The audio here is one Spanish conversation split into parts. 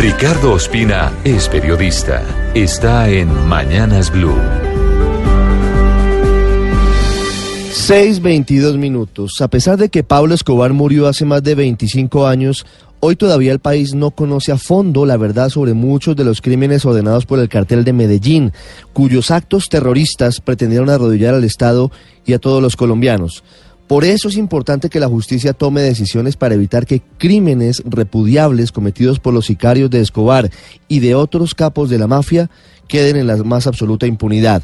Ricardo Ospina es periodista. Está en Mañanas Blue. 6.22 minutos. A pesar de que Pablo Escobar murió hace más de 25 años, hoy todavía el país no conoce a fondo la verdad sobre muchos de los crímenes ordenados por el cartel de Medellín, cuyos actos terroristas pretendieron arrodillar al Estado y a todos los colombianos. Por eso es importante que la justicia tome decisiones para evitar que crímenes repudiables cometidos por los sicarios de Escobar y de otros capos de la mafia queden en la más absoluta impunidad.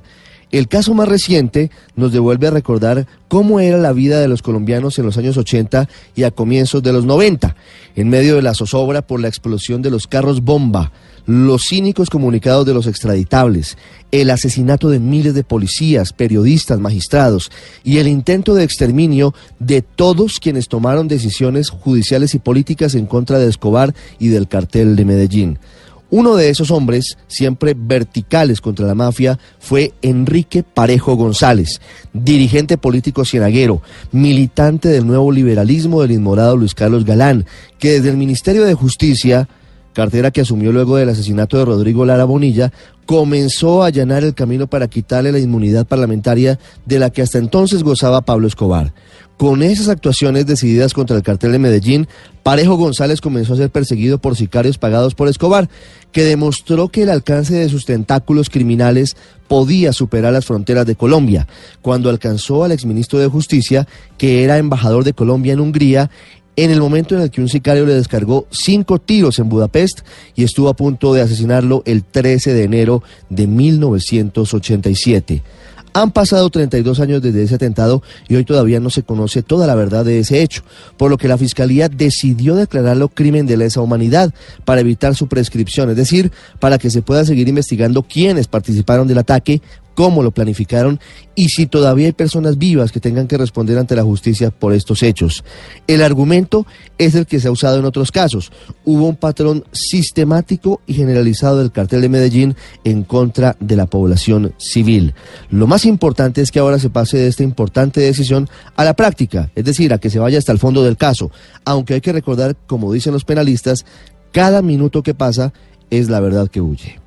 El caso más reciente nos devuelve a recordar cómo era la vida de los colombianos en los años 80 y a comienzos de los 90, en medio de la zozobra por la explosión de los carros bomba, los cínicos comunicados de los extraditables, el asesinato de miles de policías, periodistas, magistrados y el intento de exterminio de todos quienes tomaron decisiones judiciales y políticas en contra de Escobar y del cartel de Medellín. Uno de esos hombres, siempre verticales contra la mafia, fue Enrique Parejo González, dirigente político cienaguero, militante del nuevo liberalismo del inmorado Luis Carlos Galán, que desde el Ministerio de Justicia, cartera que asumió luego del asesinato de Rodrigo Lara Bonilla, comenzó a allanar el camino para quitarle la inmunidad parlamentaria de la que hasta entonces gozaba Pablo Escobar. Con esas actuaciones decididas contra el cartel de Medellín, Parejo González comenzó a ser perseguido por sicarios pagados por Escobar, que demostró que el alcance de sus tentáculos criminales podía superar las fronteras de Colombia, cuando alcanzó al exministro de Justicia, que era embajador de Colombia en Hungría, en el momento en el que un sicario le descargó cinco tiros en Budapest y estuvo a punto de asesinarlo el 13 de enero de 1987. Han pasado 32 años desde ese atentado y hoy todavía no se conoce toda la verdad de ese hecho, por lo que la Fiscalía decidió declararlo crimen de lesa humanidad para evitar su prescripción, es decir, para que se pueda seguir investigando quiénes participaron del ataque, cómo lo planificaron y si todavía hay personas vivas que tengan que responder ante la justicia por estos hechos. El argumento es el que se ha usado en otros casos. Hubo un patrón sistemático y generalizado del cartel de Medellín en contra de la población civil. Lo más importante es que ahora se pase de esta importante decisión a la práctica, es decir, a que se vaya hasta el fondo del caso, aunque hay que recordar, como dicen los penalistas, cada minuto que pasa es la verdad que huye.